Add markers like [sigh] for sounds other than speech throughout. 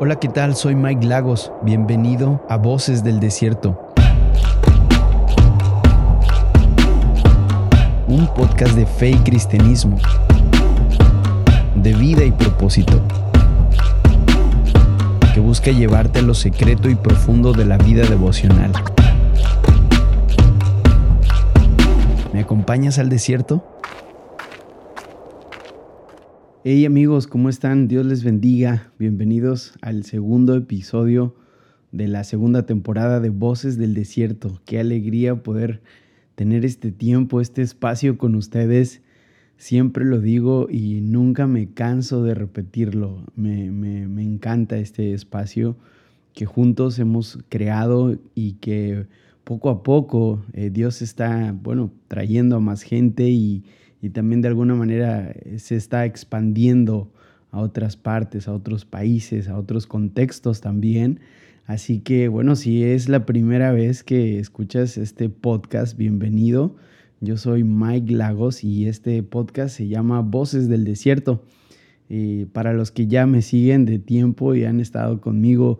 Hola, ¿qué tal? Soy Mike Lagos. Bienvenido a Voces del Desierto. Un podcast de fe y cristianismo, de vida y propósito, que busca llevarte a lo secreto y profundo de la vida devocional. ¿Me acompañas al desierto? Hey amigos, ¿cómo están? Dios les bendiga. Bienvenidos al segundo episodio de la segunda temporada de Voces del Desierto. Qué alegría poder tener este tiempo, este espacio con ustedes. Siempre lo digo y nunca me canso de repetirlo. Me, encanta este espacio que juntos hemos creado y que poco a poco eh, Dios está, bueno, trayendo a más gente y y también de alguna manera eh, se está expandiendo a otras partes, a otros países, a otros contextos también. Así que bueno, si es la primera vez que escuchas este podcast, bienvenido. Yo soy Mike Lagos y este podcast se llama Voces del Desierto. Y para los que ya me siguen de tiempo y han estado conmigo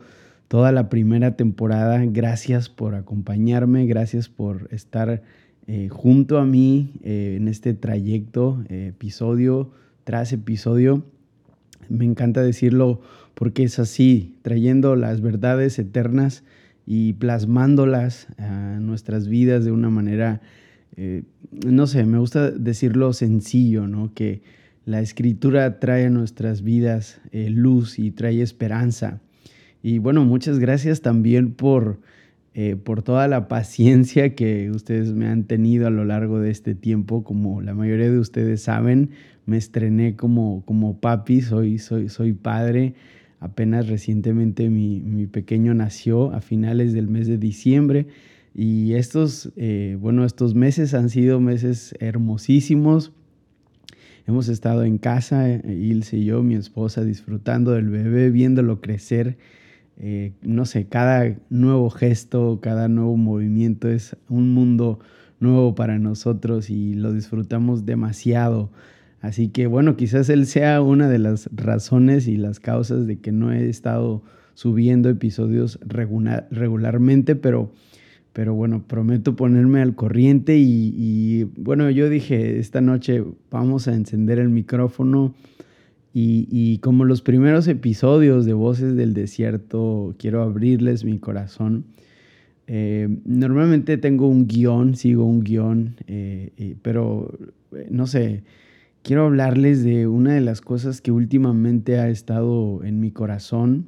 toda la primera temporada, gracias por acompañarme, gracias por estar eh, junto a mí eh, en este trayecto, eh, episodio tras episodio. Me encanta decirlo porque es así, trayendo las verdades eternas y plasmándolas a nuestras vidas de una manera, no sé, me gusta decirlo sencillo, ¿no? Que la escritura trae a nuestras vidas luz y trae esperanza. Y bueno, muchas gracias también por eh, por toda la paciencia que ustedes me han tenido a lo largo de este tiempo. Como la mayoría de ustedes saben, me estrené como, como papi, soy, soy, soy padre. Apenas recientemente mi, mi pequeño nació a finales del mes de diciembre. Y estos, eh, bueno, estos meses han sido meses hermosísimos. Hemos estado en casa, Ilse y yo, mi esposa, disfrutando del bebé, viéndolo crecer eh, no sé, cada nuevo gesto, cada nuevo movimiento es un mundo nuevo para nosotros y lo disfrutamos demasiado. Así que bueno, quizás él sea una de las razones y las causas de que no he estado subiendo episodios regularmente, pero, pero bueno, prometo ponerme al corriente y, y bueno, yo dije, esta noche vamos a encender el micrófono y, como los primeros episodios de Voces del Desierto, quiero abrirles mi corazón. Eh, normalmente tengo un guion, sigo un guion, eh, pero eh, no sé, quiero hablarles de una de las cosas que últimamente ha estado en mi corazón,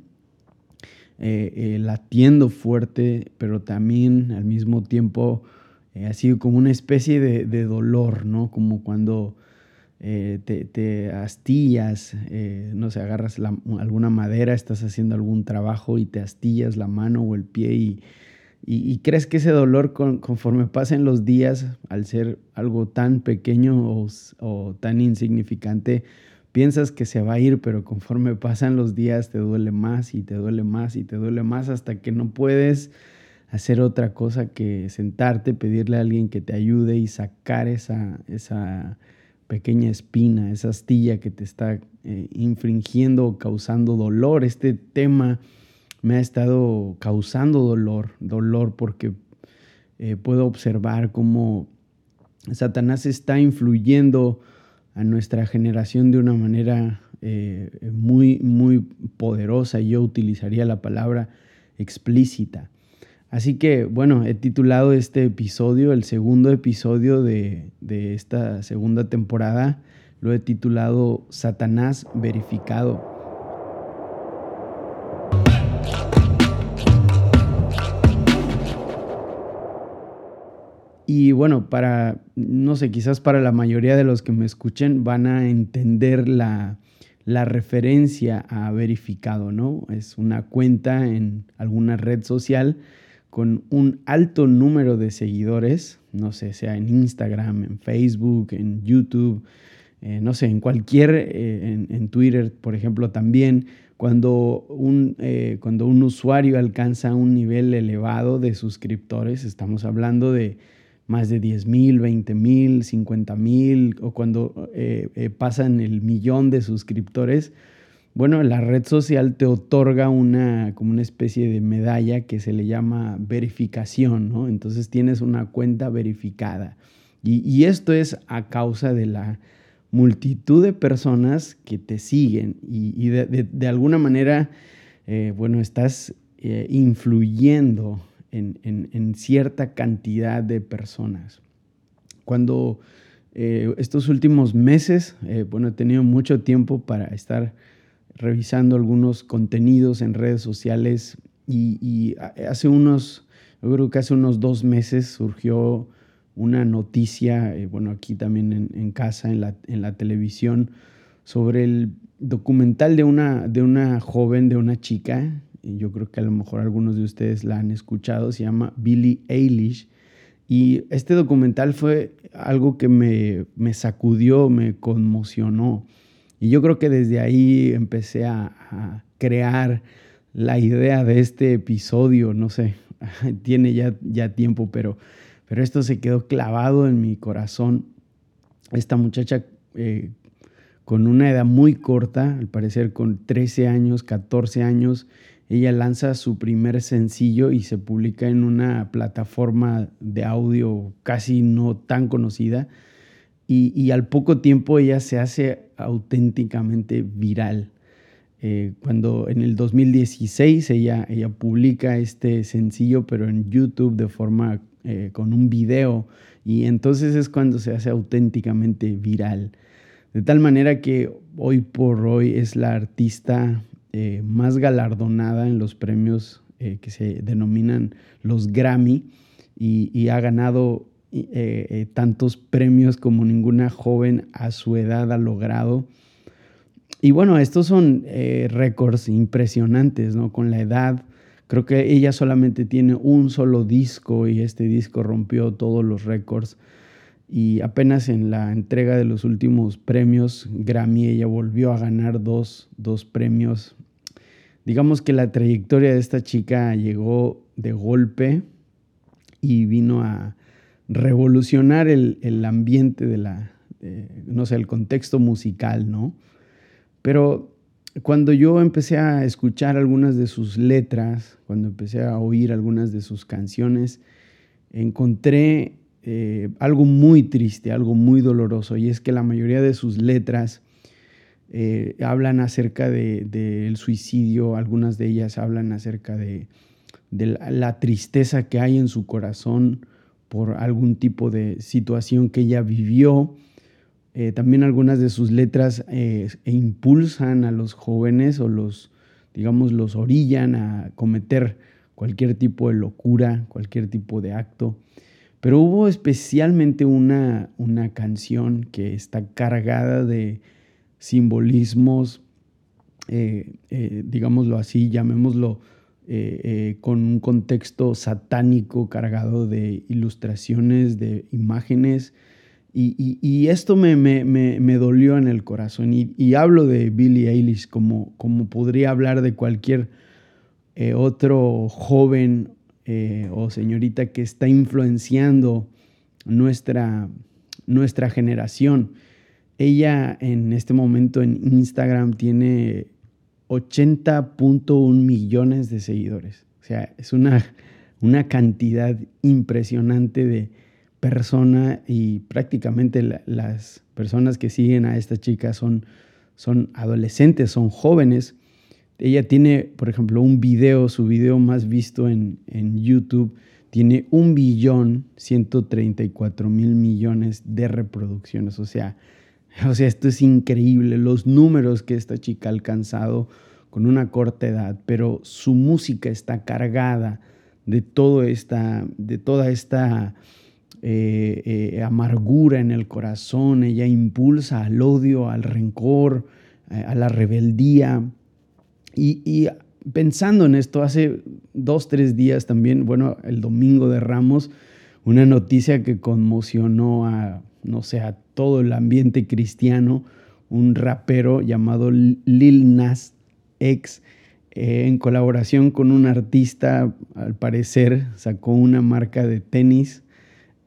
latiendo fuerte, pero también al mismo tiempo ha sido como una especie de dolor, ¿no? Como cuando eh, te, astillas, eh, no sé, agarras alguna madera, estás haciendo algún trabajo y te astillas la mano o el pie y, y, crees que ese dolor conforme pasen los días, al ser algo tan pequeño o, o, tan insignificante, piensas que se va a ir, pero conforme pasan los días te duele más y te duele más y te duele más hasta que no puedes hacer otra cosa que sentarte, pedirle a alguien que te ayude y sacar esa, esa pequeña espina, esa astilla que te está eh, infringiendo o causando dolor. Este tema me ha estado causando dolor, dolor porque eh, puedo observar cómo Satanás está influyendo a nuestra generación de una manera eh, muy, muy poderosa. Yo utilizaría la palabra explícita. Así que, bueno, he titulado este episodio, el segundo episodio de, esta segunda temporada, lo he titulado Satanás verificado. Y bueno, para, no sé, quizás para la mayoría de los que me escuchen van a entender la, la referencia a verificado, ¿no? Es una cuenta en alguna red social con un alto número de seguidores, no sé, sea en Instagram, en Facebook, en YouTube, eh, no sé, en cualquier, eh, en, Twitter, por ejemplo, también, cuando un, eh, cuando un usuario alcanza un nivel elevado de suscriptores, estamos hablando de más de 10 mil, 20 mil, 50 mil, o cuando pasan el millón de suscriptores, bueno, la red social te otorga una, como una especie de medalla que se le llama verificación, ¿no? Entonces tienes una cuenta verificada. Y, esto es a causa de la multitud de personas que te siguen y, de, alguna manera, eh, bueno, estás eh, influyendo en, cierta cantidad de personas. Cuando eh, estos últimos meses, bueno, he tenido mucho tiempo para estar revisando algunos contenidos en redes sociales y, hace unos, yo creo que hace unos dos meses surgió una noticia, eh, bueno, aquí también en, casa, en la, televisión, sobre el documental de una, de una joven, de una chica, yo creo que a lo mejor algunos de ustedes la han escuchado, se llama Billie Eilish. Y este documental fue algo que me, me sacudió, me conmocionó. Y yo creo que desde ahí empecé a, crear la idea de este episodio, no sé, [laughs] tiene ya, ya tiempo, pero, pero esto se quedó clavado en mi corazón. Esta muchacha eh, con una edad muy corta, al parecer con 13 años, 14 años, ella lanza su primer sencillo y se publica en una plataforma de audio casi no tan conocida y, al poco tiempo ella se hace auténticamente viral. Eh, cuando en el 2016 ella, ella publica este sencillo, pero en YouTube de forma eh, con un video, y entonces es cuando se hace auténticamente viral. De tal manera que hoy por hoy es la artista eh, más galardonada en los premios que se denominan los Grammy y, y ha ganado eh, eh, tantos premios como ninguna joven a su edad ha logrado. Y bueno, estos son eh, récords impresionantes, ¿no? Con la edad, creo que ella solamente tiene un solo disco y este disco rompió todos los récords. Y apenas en la entrega de los últimos premios Grammy, ella volvió a ganar dos, dos premios. Digamos que la trayectoria de esta chica llegó de golpe y vino a, revolucionar el, ambiente de la, no sé, el contexto musical, ¿no? Pero cuando yo empecé a escuchar algunas de sus letras, cuando empecé a oír algunas de sus canciones, encontré eh, algo muy triste, algo muy doloroso, y es que la mayoría de sus letras eh, hablan acerca del suicidio, algunas de ellas hablan acerca de, la, tristeza que hay en su corazón por algún tipo de situación que ella vivió. Eh, también algunas de sus letras eh, e impulsan a los jóvenes o los, digamos, los orillan a cometer cualquier tipo de locura, cualquier tipo de acto. Pero hubo especialmente una, una canción que está cargada de simbolismos, eh, digámoslo así, llamémoslo eh, eh, con un contexto satánico cargado de ilustraciones, de imágenes. Y, esto me, me, dolió en el corazón. Y, hablo de Billie Eilish como, como podría hablar de cualquier eh, otro joven o señorita que está influenciando nuestra, nuestra generación. Ella en este momento en Instagram tiene 80.1 millones de seguidores. O sea, es una, una cantidad impresionante de personas y prácticamente las personas que siguen a esta chica son, son adolescentes, son jóvenes. Ella tiene, por ejemplo, un video, su video más visto en, en YouTube, tiene un billón 134 mil millones de reproducciones. O sea, [laughs] O sea, esto es increíble, los números que esta chica ha alcanzado con una corta edad, pero su música está cargada de, todo esta, de toda esta eh, eh, amargura en el corazón, ella impulsa al odio, al rencor, eh, a la rebeldía. Y, y, pensando en esto, hace dos, tres días también, bueno, el domingo de Ramos, una noticia que conmocionó a, no sé, a todo el ambiente cristiano, un rapero llamado Lil Nas X, eh, en colaboración con un artista, al parecer, sacó una marca de tenis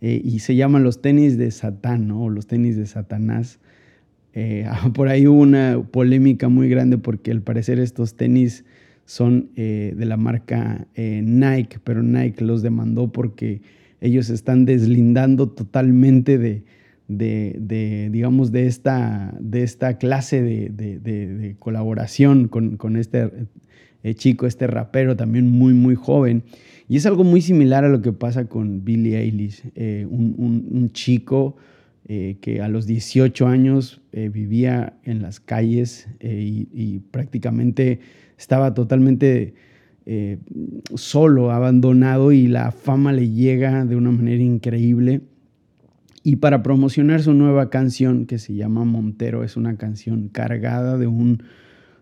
eh, y se llaman los tenis de Satán, ¿no? O los tenis de Satanás. Eh, [laughs] por ahí hubo una polémica muy grande porque al parecer estos tenis son de la marca Nike, pero Nike los demandó porque ellos están deslindando totalmente de, de, digamos, de esta, de esta clase de, colaboración con, este chico, este rapero también muy, muy joven. Y es algo muy similar a lo que pasa con Billie Eilish, un, chico eh, que a los 18 años eh, vivía en las calles eh, y, prácticamente estaba totalmente solo, abandonado y la fama le llega de una manera increíble. Y para promocionar su nueva canción que se llama Montero, es una canción cargada de un,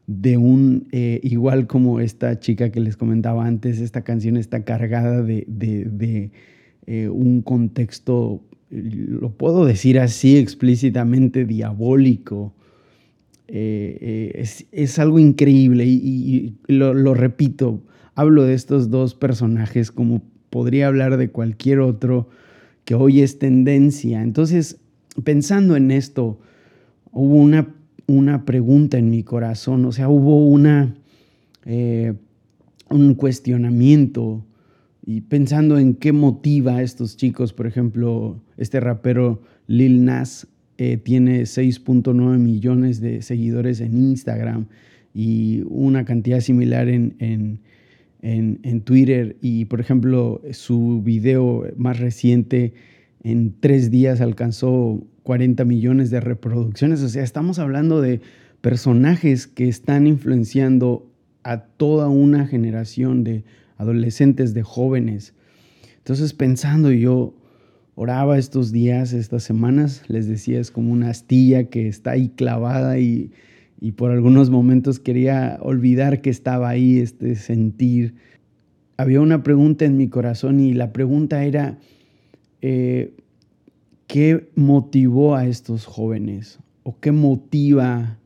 de un igual como esta chica que les comentaba antes, esta canción está cargada de, de un contexto lo puedo decir así explícitamente, diabólico. Eh, eh, es, algo increíble y, lo, repito, hablo de estos dos personajes como podría hablar de cualquier otro que hoy es tendencia. Entonces, pensando en esto, hubo una, una pregunta en mi corazón, o sea, hubo una, eh, un cuestionamiento y pensando en qué motiva a estos chicos, por ejemplo, este rapero Lil Nas eh, tiene 6.9 millones de seguidores en Instagram y una cantidad similar en, en, en, Twitter. Y por ejemplo, su video más reciente en tres días alcanzó 40 millones de reproducciones. O sea, estamos hablando de personajes que están influenciando a toda una generación de adolescentes, de jóvenes. Entonces pensando yo oraba estos días, estas semanas, les decía, es como una astilla que está ahí clavada y, por algunos momentos quería olvidar que estaba ahí, este sentir. Había una pregunta en mi corazón y la pregunta era, eh, ¿qué motivó a estos jóvenes? ¿O qué motiva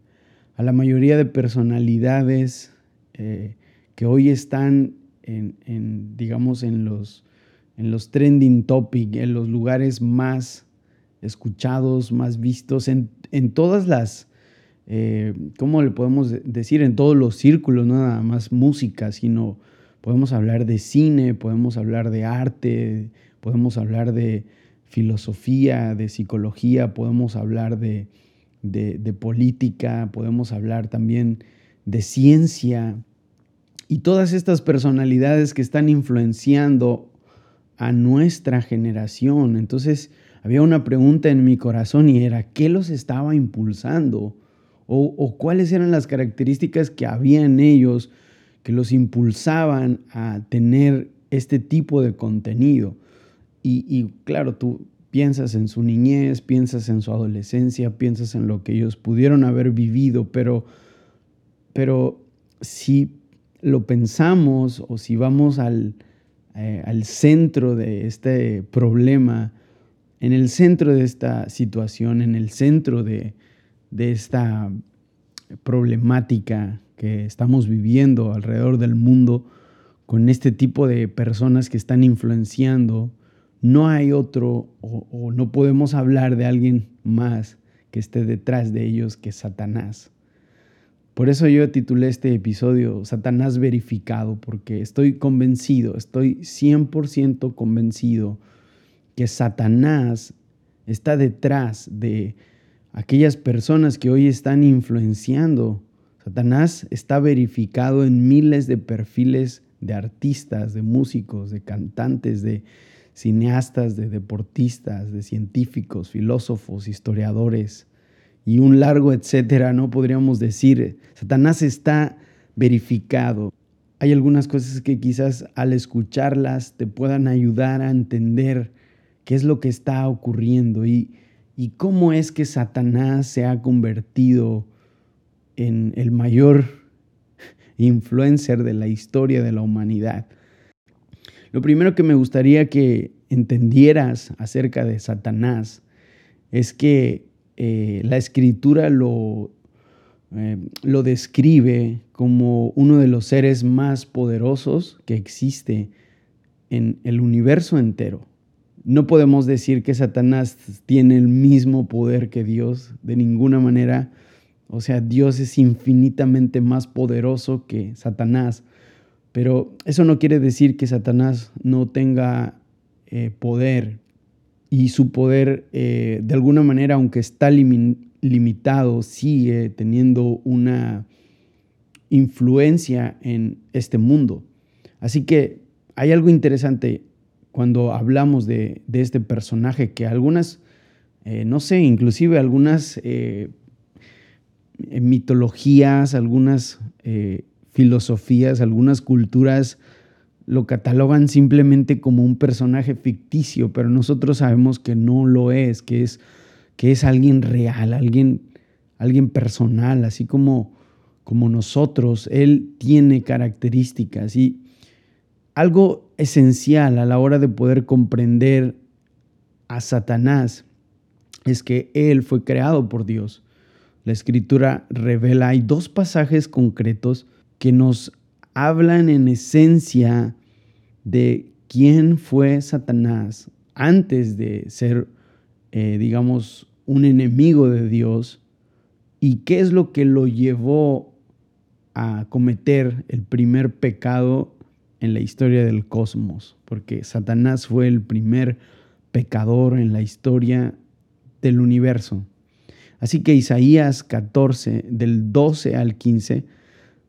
a la mayoría de personalidades eh, que hoy están en, digamos, en los, en los trending topic, en los lugares más escuchados, más vistos, en, todas las, eh, ¿cómo le podemos decir? En todos los círculos, nada más música, sino podemos hablar de cine, podemos hablar de arte, podemos hablar de filosofía, de psicología, podemos hablar de, de política, podemos hablar también de ciencia, y todas estas personalidades que están influenciando a nuestra generación. Entonces había una pregunta en mi corazón y era, ¿qué los estaba impulsando? O, cuáles eran las características que había en ellos que los impulsaban a tener este tipo de contenido. Y, claro, tú piensas en su niñez, piensas en su adolescencia, piensas en lo que ellos pudieron haber vivido, pero, pero si lo pensamos o si vamos al, eh, al centro de este problema, en el centro de esta situación, en el centro de, de esta problemática que estamos viviendo alrededor del mundo con este tipo de personas que están influenciando, no hay otro o, no podemos hablar de alguien más que esté detrás de ellos que Satanás. Por eso yo titulé este episodio Satanás verificado, porque estoy convencido, estoy 100% convencido que Satanás está detrás de aquellas personas que hoy están influenciando. Satanás está verificado en miles de perfiles de artistas, de músicos, de cantantes, de cineastas, de deportistas, de científicos, filósofos, historiadores y un largo etcétera, ¿no? Podríamos decir, Satanás está verificado. Hay algunas cosas que quizás al escucharlas te puedan ayudar a entender qué es lo que está ocurriendo y, y cómo es que Satanás se ha convertido en el mayor influencer de la historia de la humanidad. Lo primero que me gustaría que entendieras acerca de Satanás es que eh, la escritura lo, eh, lo describe como uno de los seres más poderosos que existe en el universo entero. No podemos decir que Satanás tiene el mismo poder que Dios, de ninguna manera. O sea, Dios es infinitamente más poderoso que Satanás. Pero eso no quiere decir que Satanás no tenga eh, poder. Y su poder, eh, de alguna manera, aunque está limitado, sigue teniendo una influencia en este mundo. Así que hay algo interesante cuando hablamos de, este personaje que algunas, eh, no sé, inclusive algunas eh, mitologías, algunas eh, filosofías, algunas culturas lo catalogan simplemente como un personaje ficticio, pero nosotros sabemos que no lo es, que es, que es alguien real, alguien, alguien personal, así como, como nosotros. Él tiene características y algo esencial a la hora de poder comprender a Satanás es que él fue creado por Dios. La escritura revela, hay dos pasajes concretos que nos hablan en esencia de quién fue Satanás antes de ser, eh, digamos, un enemigo de Dios y qué es lo que lo llevó a cometer el primer pecado en la historia del cosmos, porque Satanás fue el primer pecador en la historia del universo. Así que Isaías 14, del 12 al 15,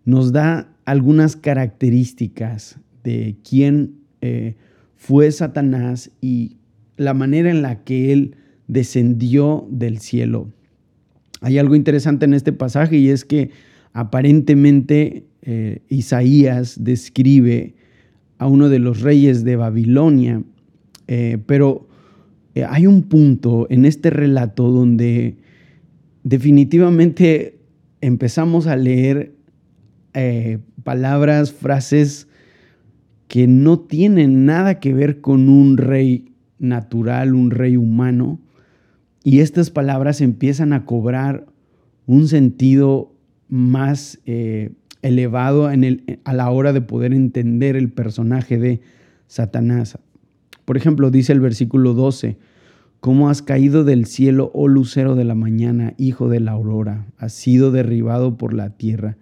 nos da algunas características de quién eh, fue Satanás y la manera en la que él descendió del cielo. Hay algo interesante en este pasaje y es que aparentemente eh, Isaías describe a uno de los reyes de Babilonia. Eh, pero eh, hay un punto en este relato donde definitivamente empezamos a leer eh, palabras, frases que no tienen nada que ver con un rey natural, un rey humano, y estas palabras empiezan a cobrar un sentido más elevado a la hora de poder entender el personaje de Satanás. Por ejemplo, dice el versículo 12, ¿cómo has caído del cielo, oh lucero de la mañana, hijo de la aurora? Has sido derribado por la tierra,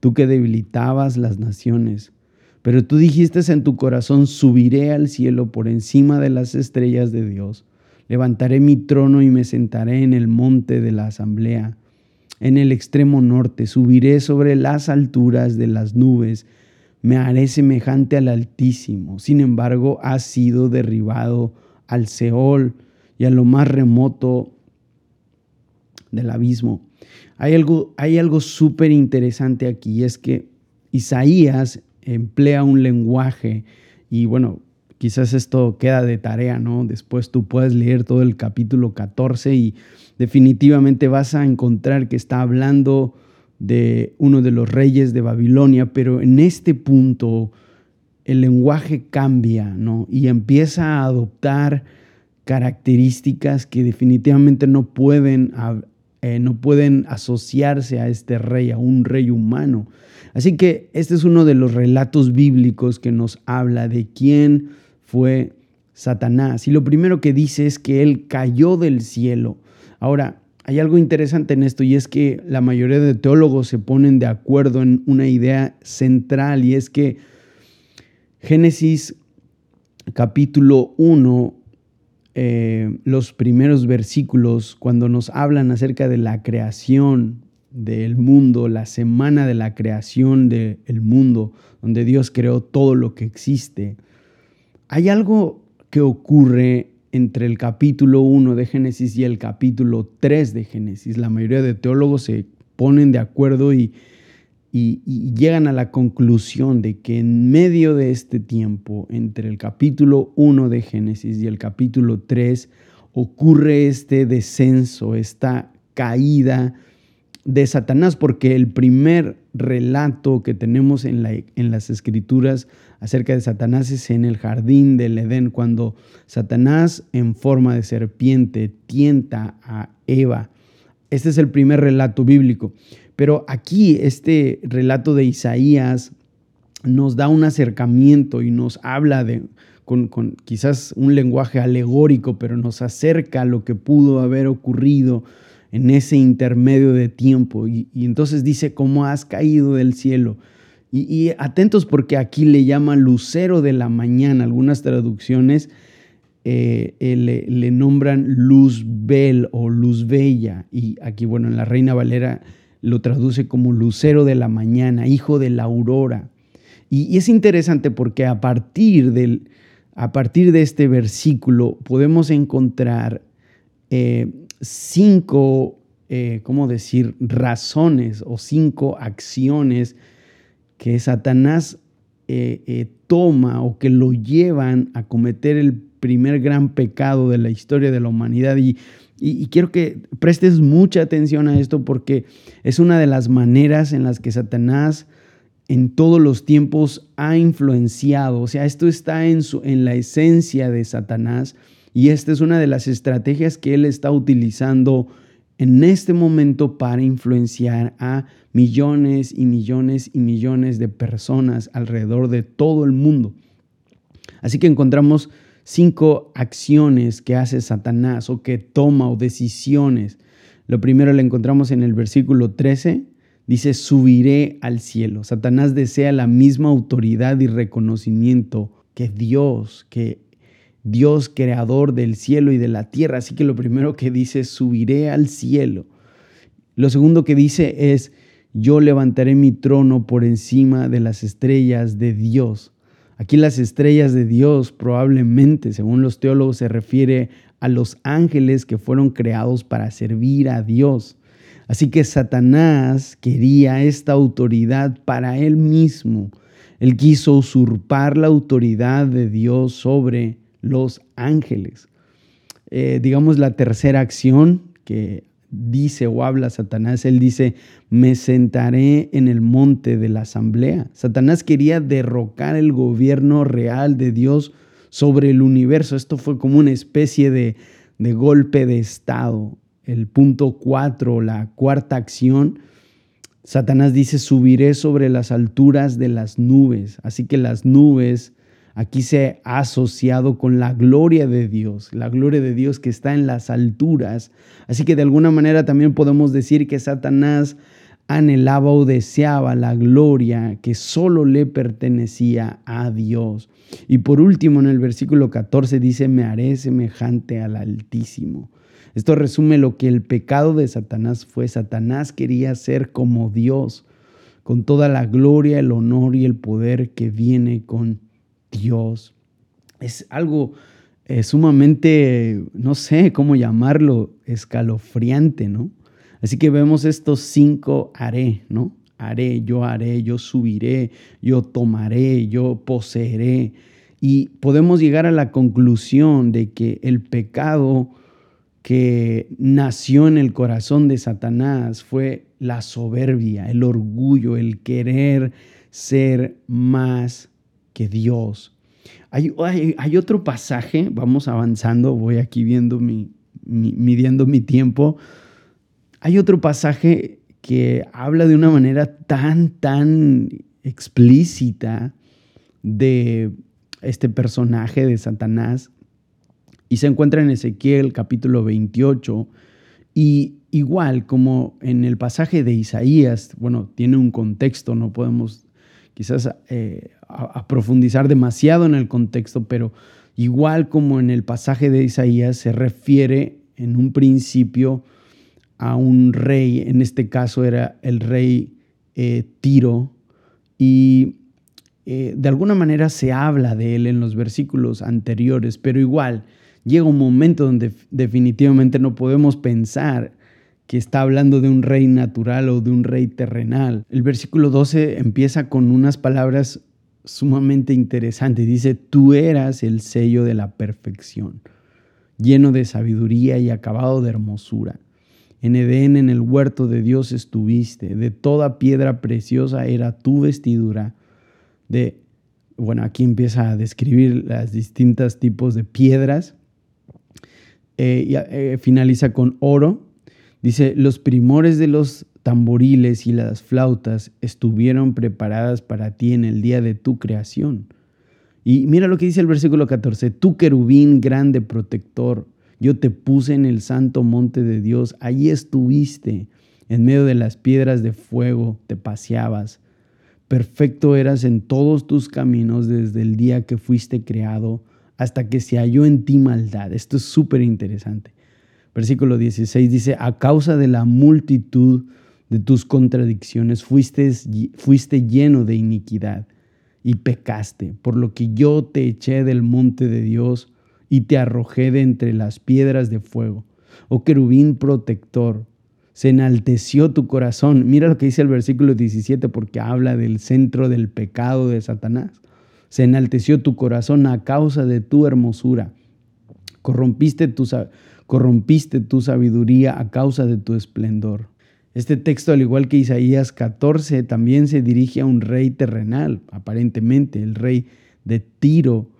tú que debilitabas las naciones. Pero tú dijiste en tu corazón, subiré al cielo por encima de las estrellas de Dios. Levantaré mi trono y me sentaré en el monte de la asamblea en el extremo norte, subiré sobre las alturas de las nubes, me haré semejante al Altísimo. Sin embargo, ha sido derribado al Seol y a lo más remoto del abismo. Hay algo, hay algo súper interesante aquí, es que Isaías emplea un lenguaje y bueno, quizás esto queda de tarea, ¿no? Después tú puedes leer todo el capítulo 14 y definitivamente vas a encontrar que está hablando de uno de los reyes de Babilonia, pero en este punto el lenguaje cambia, ¿no? Y empieza a adoptar características que definitivamente no pueden, eh, no pueden asociarse a este rey, a un rey humano. Así que este es uno de los relatos bíblicos que nos habla de quién fue Satanás. Y lo primero que dice es que él cayó del cielo. Ahora, hay algo interesante en esto y es que la mayoría de teólogos se ponen de acuerdo en una idea central y es que Génesis capítulo 1, eh, los primeros versículos, cuando nos hablan acerca de la creación del mundo, la semana de la creación del mundo, donde Dios creó todo lo que existe, hay algo que ocurre entre el capítulo 1 de Génesis y el capítulo 3 de Génesis. La mayoría de teólogos se ponen de acuerdo y, llegan a la conclusión de que en medio de este tiempo, entre el capítulo 1 de Génesis y el capítulo 3, ocurre este descenso, esta caída de Satanás, porque el primer relato que tenemos en, la, en, las escrituras acerca de Satanás es en el jardín del Edén, cuando Satanás en forma de serpiente tienta a Eva. Este es el primer relato bíblico. Pero aquí este relato de Isaías nos da un acercamiento y nos habla de, con, quizás un lenguaje alegórico, pero nos acerca a lo que pudo haber ocurrido en ese intermedio de tiempo. Y, entonces dice, ¿cómo has caído del cielo? Y, atentos porque aquí le llama lucero de la mañana. Algunas traducciones eh, eh, le, nombran luz bel o luz bella. Y aquí, bueno, en la Reina Valera lo traduce como lucero de la mañana, hijo de la aurora. Y, es interesante porque a partir, del, a partir de este versículo podemos encontrar eh, cinco, eh, ¿cómo decir?, razones o cinco acciones que Satanás eh, toma o que lo llevan a cometer el primer gran pecado de la historia de la humanidad. y, quiero que prestes mucha atención a esto porque es una de las maneras en las que Satanás en todos los tiempos ha influenciado. O sea, esto está en, su, en la esencia de Satanás y esta es una de las estrategias que él está utilizando en este momento para influenciar a millones y millones y millones de personas alrededor de todo el mundo. Así que encontramos cinco acciones que hace Satanás o que toma o decisiones. Lo primero lo encontramos en el versículo 13, Dice, subiré al cielo. Satanás desea la misma autoridad y reconocimiento que Dios, que Dios creador del cielo y de la tierra. Así que lo primero que dice es, subiré al cielo. Lo segundo que dice es, yo levantaré mi trono por encima de las estrellas de Dios. Aquí las estrellas de Dios probablemente, según los teólogos, se refiere a los ángeles que fueron creados para servir a Dios. Así que Satanás quería esta autoridad para él mismo. Él quiso usurpar la autoridad de Dios sobre los ángeles. Eh, digamos la tercera acción que dice o habla Satanás, él dice, me sentaré en el monte de la asamblea. Satanás quería derrocar el gobierno real de Dios sobre el universo. Esto fue como una especie de, de golpe de Estado el punto 4, la cuarta acción, Satanás dice, subiré sobre las alturas de las nubes. Así que las nubes aquí se ha asociado con la gloria de Dios, la gloria de Dios que está en las alturas. Así que de alguna manera también podemos decir que Satanás anhelaba o deseaba la gloria que solo le pertenecía a Dios. Y por último, en el versículo 14 dice, me haré semejante al Altísimo. Esto resume lo que el pecado de Satanás fue. Satanás quería ser como Dios, con toda la gloria, el honor y el poder que viene con Dios. Es algo eh, sumamente, no sé cómo llamarlo, escalofriante, ¿no? Así que vemos estos cinco haré, ¿no? Haré, yo haré, yo subiré, yo tomaré, yo poseeré. Y podemos llegar a la conclusión de que el pecado que nació en el corazón de Satanás fue la soberbia, el orgullo, el querer ser más que Dios. Hay, hay, otro pasaje, vamos avanzando, voy aquí viendo mi, midiendo mi tiempo. Hay otro pasaje que habla de una manera tan, tan explícita de este personaje de Satanás y se encuentra en Ezequiel capítulo 28 y igual como en el pasaje de Isaías, bueno, tiene un contexto, no podemos quizás eh, a, profundizar demasiado en el contexto, pero igual como en el pasaje de Isaías se refiere en un principio a un rey, en este caso era el rey eh, Tiro, y eh, de alguna manera se habla de él en los versículos anteriores, pero igual llega un momento donde definitivamente no podemos pensar que está hablando de un rey natural o de un rey terrenal. El versículo 12 empieza con unas palabras sumamente interesantes. Dice, tú eras el sello de la perfección, lleno de sabiduría y acabado de hermosura. En Edén, en el huerto de Dios estuviste, de toda piedra preciosa era tu vestidura. De, bueno, aquí empieza a describir las distintos tipos de piedras eh, y, eh, finaliza con oro. Dice, los primores de los tamboriles y las flautas estuvieron preparadas para ti en el día de tu creación. Y mira lo que dice el versículo 14, tú querubín grande protector, yo te puse en el santo monte de Dios, allí estuviste, en medio de las piedras de fuego te paseabas. Perfecto eras en todos tus caminos desde el día que fuiste creado hasta que se halló en ti maldad. Esto es súper interesante. Versículo 16 dice, a causa de la multitud de tus contradicciones fuiste, fuiste lleno de iniquidad y pecaste, por lo que yo te eché del monte de Dios y te arrojé de entre las piedras de fuego. Oh querubín protector, se enalteció tu corazón. Mira lo que dice el versículo 17 porque habla del centro del pecado de Satanás. Se enalteció tu corazón a causa de tu hermosura. Corrompiste tu, corrompiste tu sabiduría a causa de tu esplendor. Este texto, al igual que Isaías 14, también se dirige a un rey terrenal, aparentemente, el rey de Tiro.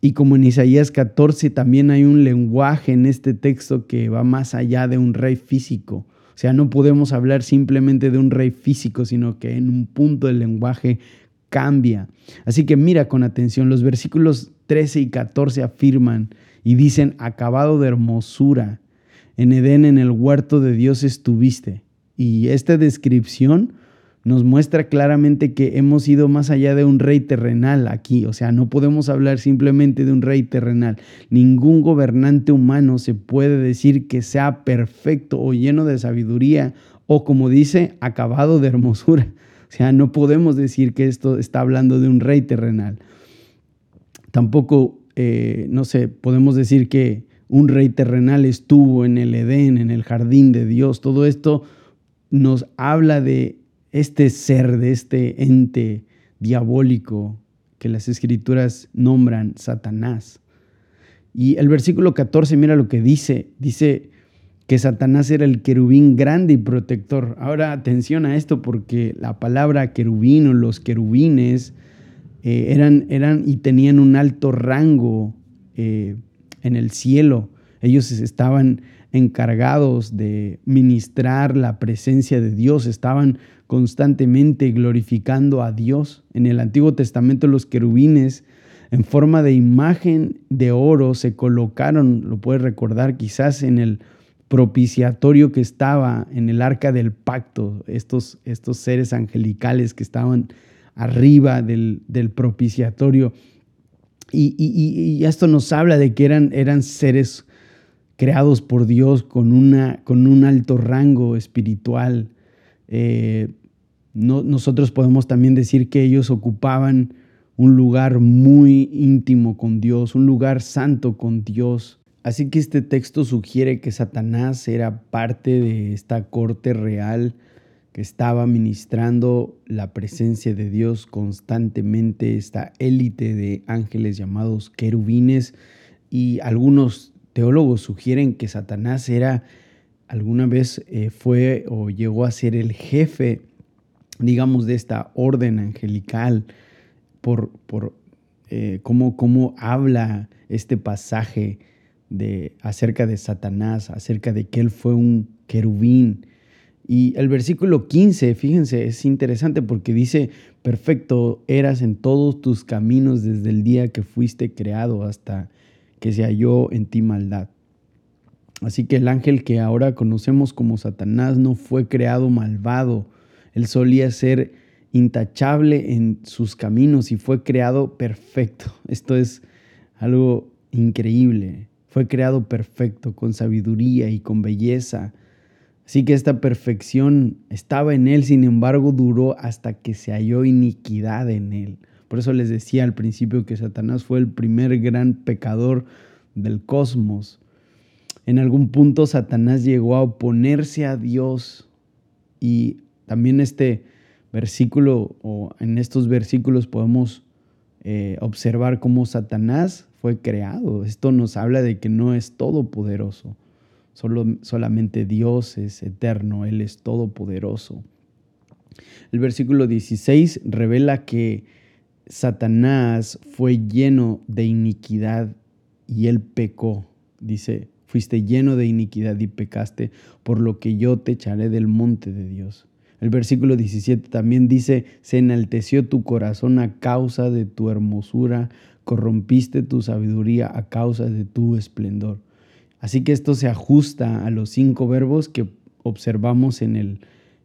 Y como en Isaías 14 también hay un lenguaje en este texto que va más allá de un rey físico. O sea, no podemos hablar simplemente de un rey físico, sino que en un punto el lenguaje cambia. Así que mira con atención, los versículos 13 y 14 afirman y dicen, acabado de hermosura, en Edén, en el huerto de Dios estuviste. Y esta descripción nos muestra claramente que hemos ido más allá de un rey terrenal aquí. O sea, no podemos hablar simplemente de un rey terrenal. Ningún gobernante humano se puede decir que sea perfecto o lleno de sabiduría o como dice, acabado de hermosura. O sea, no podemos decir que esto está hablando de un rey terrenal. Tampoco, eh, no sé, podemos decir que un rey terrenal estuvo en el Edén, en el jardín de Dios. Todo esto nos habla de este ser, de este ente diabólico que las escrituras nombran Satanás. Y el versículo 14, mira lo que dice, dice que Satanás era el querubín grande y protector. Ahora atención a esto porque la palabra querubín o los querubines eh, eran, eran y tenían un alto rango eh, en el cielo. Ellos estaban encargados de ministrar la presencia de Dios, estaban constantemente glorificando a Dios. En el Antiguo Testamento los querubines en forma de imagen de oro se colocaron, lo puedes recordar quizás en el propiciatorio que estaba en el arca del pacto, estos, estos seres angelicales que estaban arriba del, propiciatorio. Y, esto nos habla de que eran, eran seres creados por Dios con, una, con un alto rango espiritual. Eh, nosotros podemos también decir que ellos ocupaban un lugar muy íntimo con Dios, un lugar santo con Dios. Así que este texto sugiere que Satanás era parte de esta corte real que estaba ministrando la presencia de Dios constantemente, esta élite de ángeles llamados querubines y algunos teólogos sugieren que Satanás era, alguna vez eh, fue o llegó a ser el jefe, digamos, de esta orden angelical, por, por eh, cómo, cómo habla este pasaje de, acerca de Satanás, acerca de que él fue un querubín. Y el versículo 15, fíjense, es interesante porque dice, perfecto eras en todos tus caminos desde el día que fuiste creado hasta que se halló en ti maldad. Así que el ángel que ahora conocemos como Satanás no fue creado malvado. Él solía ser intachable en sus caminos y fue creado perfecto. [laughs] Esto es algo increíble. Fue creado perfecto, con sabiduría y con belleza. Así que esta perfección estaba en él, sin embargo duró hasta que se halló iniquidad en él. Por eso les decía al principio que Satanás fue el primer gran pecador del cosmos. En algún punto Satanás llegó a oponerse a Dios y también este versículo o en estos versículos podemos eh, observar cómo Satanás fue creado. Esto nos habla de que no es todopoderoso. Solo, solamente Dios es eterno, Él es todopoderoso. El versículo 16 revela que Satanás fue lleno de iniquidad y él pecó. Dice, fuiste lleno de iniquidad y pecaste, por lo que yo te echaré del monte de Dios. El versículo 17 también dice, se enalteció tu corazón a causa de tu hermosura, corrompiste tu sabiduría a causa de tu esplendor. Así que esto se ajusta a los cinco verbos que observamos en el,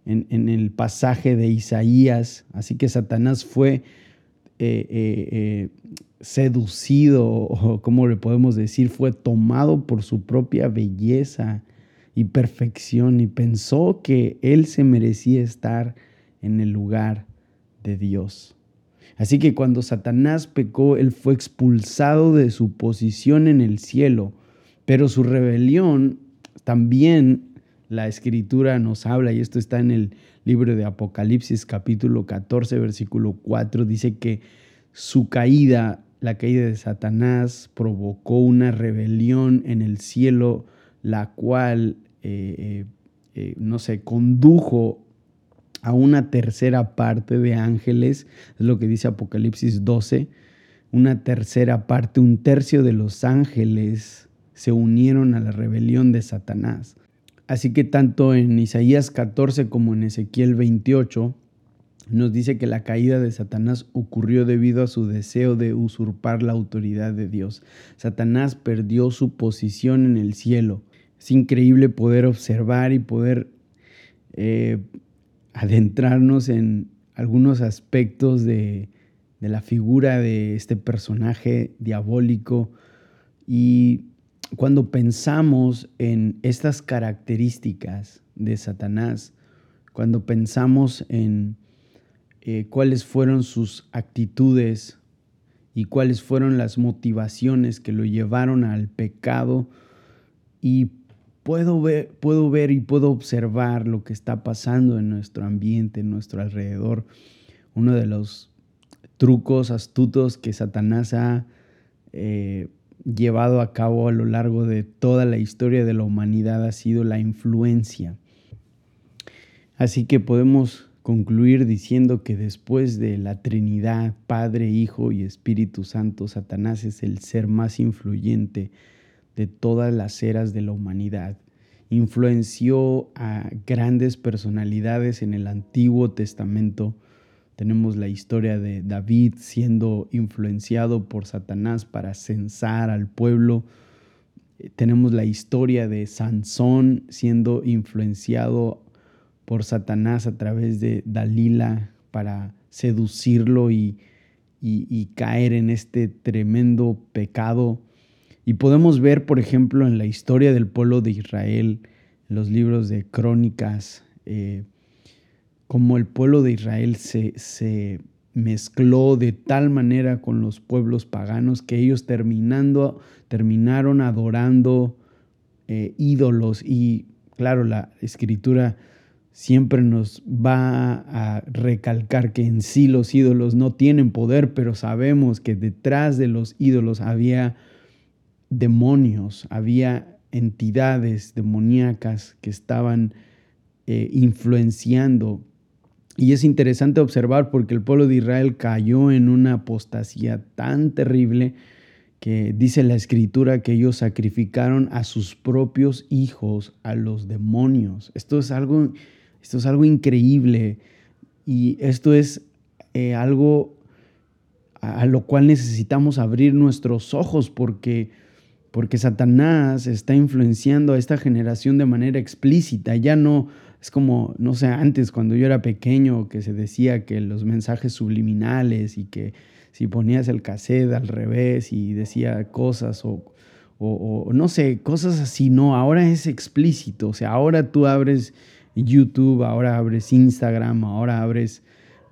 en, el pasaje de Isaías. Así que Satanás fue eh, eh, eh, seducido, o como le podemos decir, fue tomado por su propia belleza y perfección y pensó que él se merecía estar en el lugar de Dios. Así que cuando Satanás pecó, él fue expulsado de su posición en el cielo, pero su rebelión también la escritura nos habla, y esto está en el libro de Apocalipsis capítulo 14, versículo 4, dice que su caída, la caída de Satanás, provocó una rebelión en el cielo, la cual, eh, eh, eh, no sé, condujo a una tercera parte de ángeles, es lo que dice Apocalipsis 12, una tercera parte, un tercio de los ángeles se unieron a la rebelión de Satanás. Así que tanto en Isaías 14 como en Ezequiel 28 nos dice que la caída de Satanás ocurrió debido a su deseo de usurpar la autoridad de Dios. Satanás perdió su posición en el cielo. Es increíble poder observar y poder eh, adentrarnos en algunos aspectos de, de la figura de este personaje diabólico y cuando pensamos en estas características de Satanás, cuando pensamos en eh, cuáles fueron sus actitudes y cuáles fueron las motivaciones que lo llevaron al pecado, y puedo ver, puedo ver y puedo observar lo que está pasando en nuestro ambiente, en nuestro alrededor. Uno de los trucos astutos que Satanás ha eh, llevado a cabo a lo largo de toda la historia de la humanidad ha sido la influencia. Así que podemos concluir diciendo que después de la Trinidad, Padre, Hijo y Espíritu Santo, Satanás es el ser más influyente de todas las eras de la humanidad. Influenció a grandes personalidades en el Antiguo Testamento, tenemos la historia de David siendo influenciado por Satanás para censar al pueblo. Tenemos la historia de Sansón siendo influenciado por Satanás a través de Dalila para seducirlo y, y, caer en este tremendo pecado. Y podemos ver, por ejemplo, en la historia del pueblo de Israel, en los libros de crónicas, eh, como el pueblo de Israel se, mezcló de tal manera con los pueblos paganos que ellos terminando, terminaron adorando eh, ídolos. Y claro, la escritura siempre nos va a recalcar que en sí los ídolos no tienen poder, pero sabemos que detrás de los ídolos había demonios, había entidades demoníacas que estaban eh, influenciando y es interesante observar porque el pueblo de Israel cayó en una apostasía tan terrible que dice la escritura que ellos sacrificaron a sus propios hijos a los demonios. Esto es algo, esto es algo increíble y esto es eh, algo a, lo cual necesitamos abrir nuestros ojos porque, porque Satanás está influenciando a esta generación de manera explícita. Ya no es como, no sé, antes cuando yo era pequeño que se decía que los mensajes subliminales y que si ponías el cassette al revés y decía cosas o, o, no sé, cosas así, no, ahora es explícito, o sea, ahora tú abres YouTube, ahora abres Instagram, ahora abres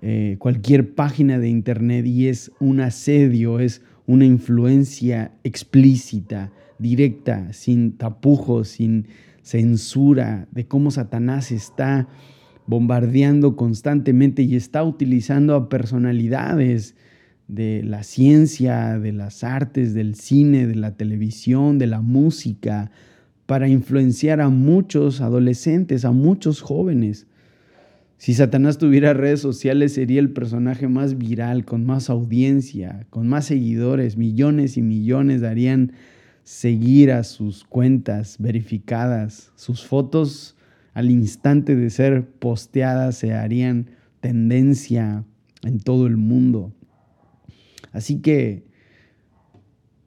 eh, cualquier página de internet y es un asedio, es una influencia explícita, directa, sin tapujos, sin censura, de cómo Satanás está bombardeando constantemente y está utilizando a personalidades de la ciencia, de las artes, del cine, de la televisión, de la música, para influenciar a muchos adolescentes, a muchos jóvenes. Si Satanás tuviera redes sociales, sería el personaje más viral, con más audiencia, con más seguidores, millones y millones darían seguir a sus cuentas verificadas. Sus fotos al instante de ser posteadas se harían tendencia en todo el mundo. Así que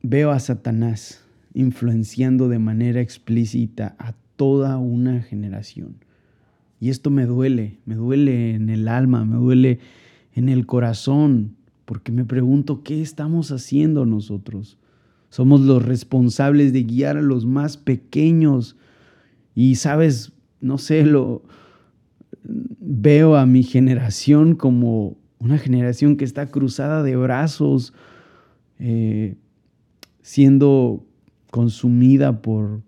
veo a Satanás influenciando de manera explícita a toda una generación. Y esto me duele, me duele en el alma, me duele en el corazón, porque me pregunto, ¿qué estamos haciendo nosotros? Somos los responsables de guiar a los más pequeños. Y sabes, no sé, lo veo a mi generación como una generación que está cruzada de brazos, eh, siendo consumida por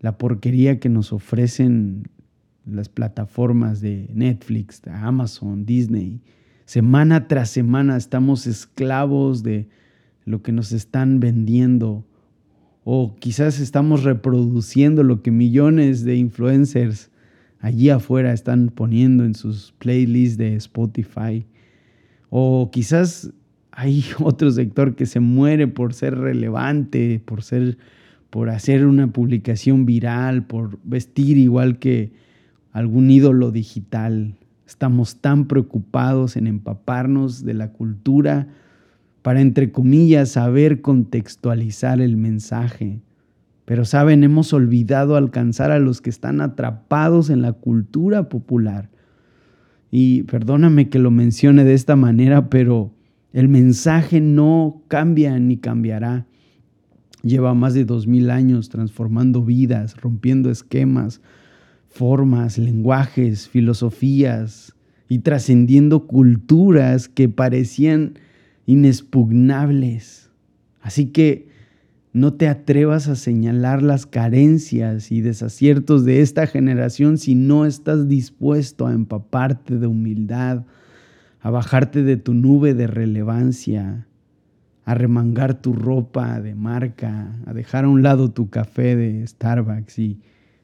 la porquería que nos ofrecen las plataformas de Netflix, de Amazon, Disney. Semana tras semana estamos esclavos de lo que nos están vendiendo o quizás estamos reproduciendo lo que millones de influencers allí afuera están poniendo en sus playlists de Spotify. O quizás hay [laughs] otro sector que se muere por ser relevante, por ser por hacer una publicación viral, por vestir igual que algún ídolo digital. Estamos tan preocupados en empaparnos de la cultura para, entre comillas, saber contextualizar el mensaje. Pero, saben, hemos olvidado alcanzar a los que están atrapados en la cultura popular. Y perdóname que lo mencione de esta manera, pero el mensaje no cambia ni cambiará Lleva más de dos mil años transformando vidas, rompiendo esquemas, formas, lenguajes, filosofías y trascendiendo culturas que parecían inexpugnables. Así que no te atrevas a señalar las carencias y desaciertos de esta generación si no estás dispuesto a empaparte de humildad, a bajarte de tu nube de relevancia a remangar tu ropa de marca, a dejar a un lado tu café de Starbucks y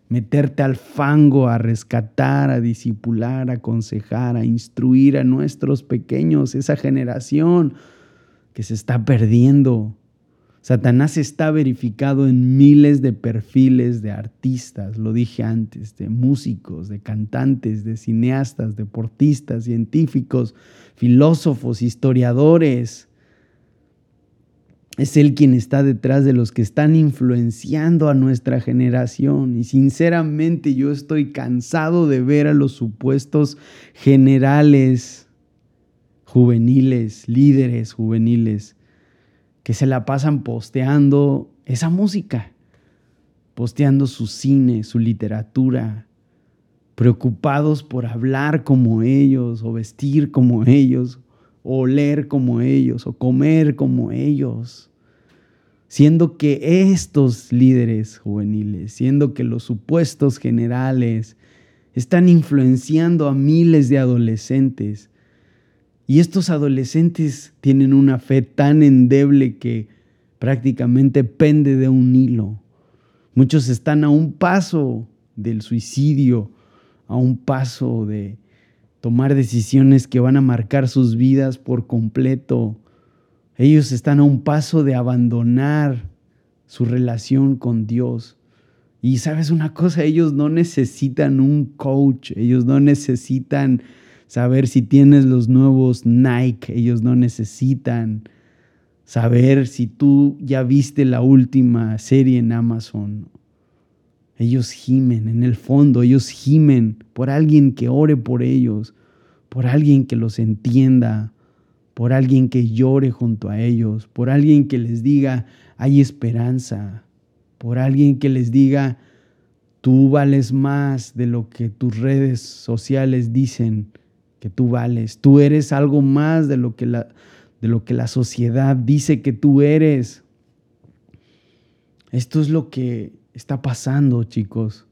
meterte al fango, a rescatar, a disipular, a aconsejar, a instruir a nuestros pequeños, esa generación que se está perdiendo. Satanás está verificado en miles de perfiles de artistas, lo dije antes, de músicos, de cantantes, de cineastas, deportistas, científicos, filósofos, historiadores, es Él quien está detrás de los que están influenciando a nuestra generación. Y sinceramente yo estoy cansado de ver a los supuestos generales juveniles, líderes juveniles, que se la pasan posteando esa música, posteando su cine, su literatura, preocupados por hablar como ellos o vestir como ellos oler como ellos, o comer como ellos. Siendo que estos líderes juveniles, siendo que los supuestos generales están influenciando a miles de adolescentes. Y estos adolescentes tienen una fe tan endeble que prácticamente pende de un hilo. Muchos están a un paso del suicidio, a un paso de tomar decisiones que van a marcar sus vidas por completo. Ellos están a un paso de abandonar su relación con Dios. Y sabes una cosa, ellos no necesitan un coach, ellos no necesitan saber si tienes los nuevos Nike, ellos no necesitan saber si tú ya viste la última serie en Amazon ellos gimen en el fondo, ellos gimen por alguien que ore por ellos, por alguien que los entienda, por alguien que llore junto a ellos, por alguien que les diga, hay esperanza, por alguien que les diga, tú vales más de lo que tus redes sociales dicen que tú vales, tú eres algo más de lo que la, de lo que la sociedad dice que tú eres. Esto es lo que está pasando, chicos.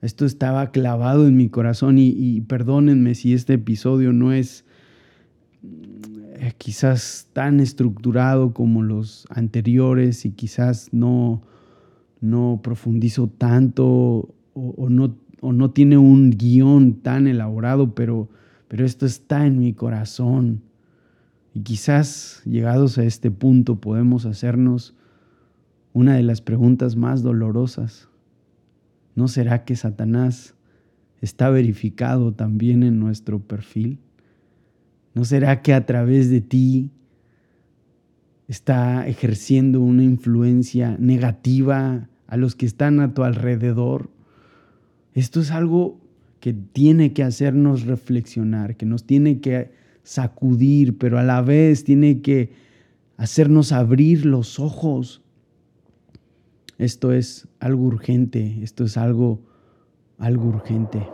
Esto estaba clavado en mi corazón y, perdónenme si este episodio no es eh, quizás tan estructurado como los anteriores y quizás no, no profundizo tanto o, no, o no tiene un guion tan elaborado, pero, pero esto está en mi corazón. Y quizás llegados a este punto podemos hacernos una de las preguntas más dolorosas. ¿No será que Satanás está verificado también en nuestro perfil? ¿No será que a través de ti está ejerciendo una influencia negativa a los que están a tu alrededor? Esto es algo que tiene que hacernos reflexionar, que nos tiene que sacudir, pero a la vez tiene que hacernos abrir los ojos. Esto es algo urgente, esto es algo, algo urgente.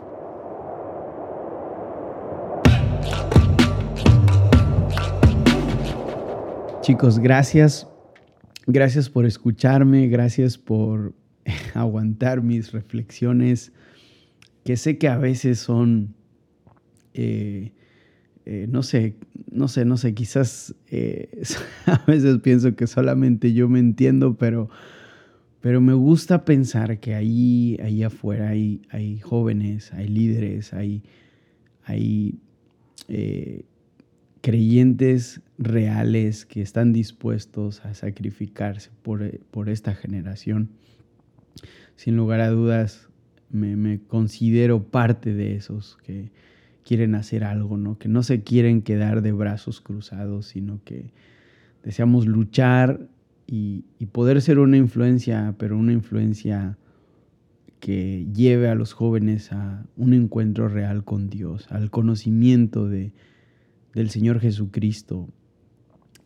Chicos, gracias. Gracias por escucharme, gracias por [laughs] aguantar mis reflexiones, que sé que a veces son, eh, eh, no sé, no sé, no sé, quizás eh, [laughs] a veces pienso que solamente yo me entiendo, pero, pero me gusta pensar que ahí, ahí afuera hay, hay jóvenes, hay líderes, hay, hay creyentes reales que están dispuestos a sacrificarse por, por esta generación. Sin lugar a dudas, me, considero parte de esos que quieren hacer algo, ¿no? Que no se quieren quedar de brazos cruzados, sino que deseamos luchar y, poder ser una influencia, pero una influencia que lleve a los jóvenes a un encuentro real con Dios, al conocimiento de, del Señor Jesucristo.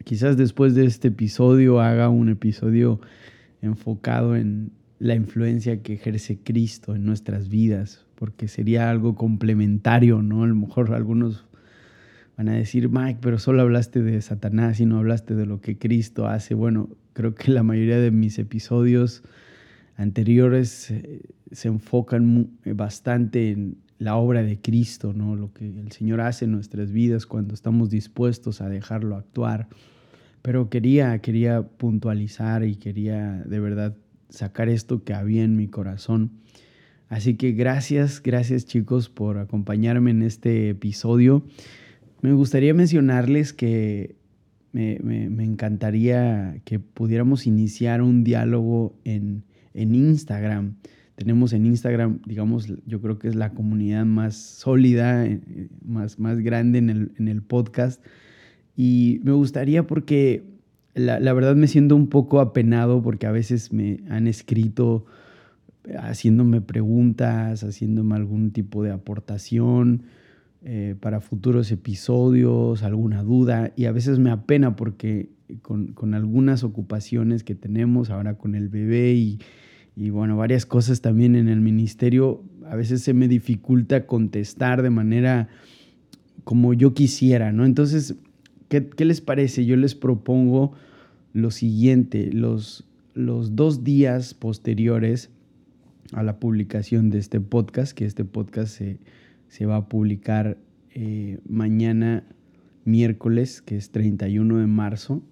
Quizás después de este episodio haga un episodio enfocado en la influencia que ejerce Cristo en nuestras vidas, porque sería algo complementario, ¿no? A lo mejor algunos van a decir, Mike, pero solo hablaste de Satanás y no hablaste de lo que Cristo hace. Bueno, creo que la mayoría de mis episodios anteriores eh, se enfocan bastante en la obra de Cristo, ¿no? Lo que el Señor hace en nuestras vidas cuando estamos dispuestos a dejarlo actuar. Pero quería, quería puntualizar y quería de verdad sacar esto que había en mi corazón. Así que gracias, gracias chicos por acompañarme en este episodio. Me gustaría mencionarles que me, encantaría que pudiéramos iniciar un diálogo en, en Instagram. Tenemos en Instagram, digamos, yo creo que es la comunidad más sólida, eh, más, más grande en el, en el podcast. Y me gustaría porque la, la, verdad me siento un poco apenado porque a veces me han escrito haciéndome preguntas, haciéndome algún tipo de aportación eh, para futuros episodios, alguna duda. Y a veces me apena porque con, con algunas ocupaciones que tenemos ahora con el bebé y y bueno, varias cosas también en el ministerio, a veces se me dificulta contestar de manera como yo quisiera, ¿no? Entonces, ¿qué, les parece? Yo les propongo lo siguiente, los, los dos días posteriores a la publicación de este podcast, que este podcast se, va a publicar eh, mañana miércoles, que es 31 de marzo.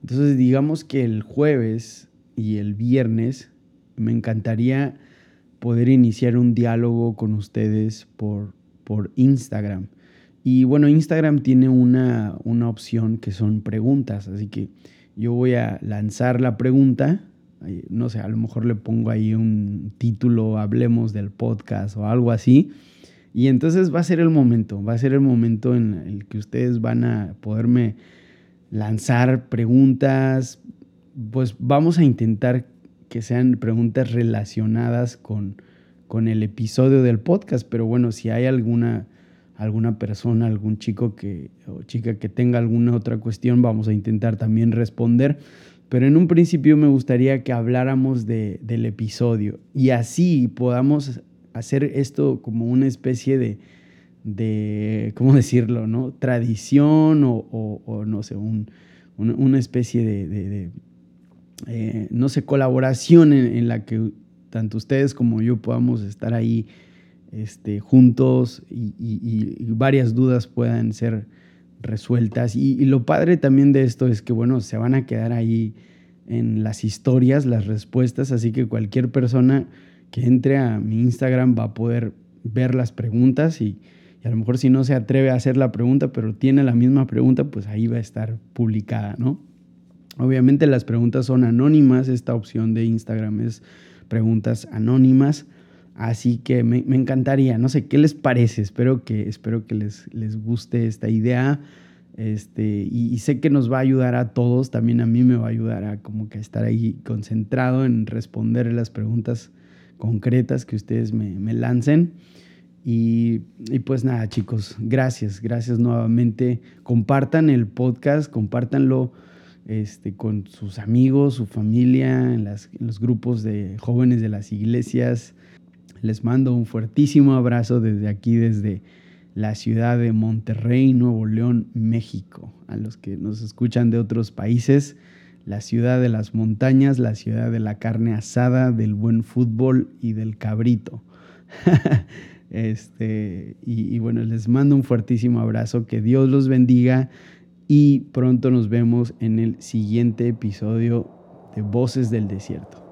Entonces digamos que el jueves y el viernes me encantaría poder iniciar un diálogo con ustedes por, por Instagram. Y bueno, Instagram tiene una, una opción que son preguntas, así que yo voy a lanzar la pregunta, no sé, a lo mejor le pongo ahí un título, hablemos del podcast o algo así. Y entonces va a ser el momento, va a ser el momento en el que ustedes van a poderme lanzar preguntas. Pues vamos a intentar que sean preguntas relacionadas con, con el episodio del podcast, pero bueno, si hay alguna, alguna persona, algún chico que, o chica que tenga alguna otra cuestión, vamos a intentar también responder. Pero en un principio me gustaría que habláramos de, del episodio y así podamos hacer esto como una especie de, de ¿cómo decirlo? ¿no? Tradición o, no sé, un, una especie de eh, no sé, colaboración en, la que tanto ustedes como yo podamos estar ahí este, juntos y, varias dudas puedan ser resueltas. Y, lo padre también de esto es que, bueno, se van a quedar ahí en las historias, las respuestas, así que cualquier persona que entre a mi Instagram va a poder ver las preguntas y, y a lo mejor si no se atreve a hacer la pregunta, pero tiene la misma pregunta, pues ahí va a estar publicada, ¿no? Obviamente las preguntas son anónimas, esta opción de Instagram es preguntas anónimas. Así que me, encantaría, no sé, ¿qué les parece? Espero que, espero que les, les guste esta idea. Este, y, sé que nos va a ayudar a todos, también a mí me va a ayudar a como que estar ahí concentrado en responder las preguntas concretas que ustedes me, lancen. Y, y, pues nada, chicos, gracias, gracias nuevamente. Compartan el podcast, compártanlo este, con sus amigos, su familia, en, las, en los grupos de jóvenes de las iglesias. Les mando un fuertísimo abrazo desde aquí, desde la ciudad de Monterrey, Nuevo León, México. A los que nos escuchan de otros países, la ciudad de las montañas, la ciudad de la carne asada, del buen fútbol y del cabrito. [laughs] este, y, y bueno, les mando un fuertísimo abrazo, que Dios los bendiga y pronto nos vemos en el siguiente episodio de Voces del Desierto.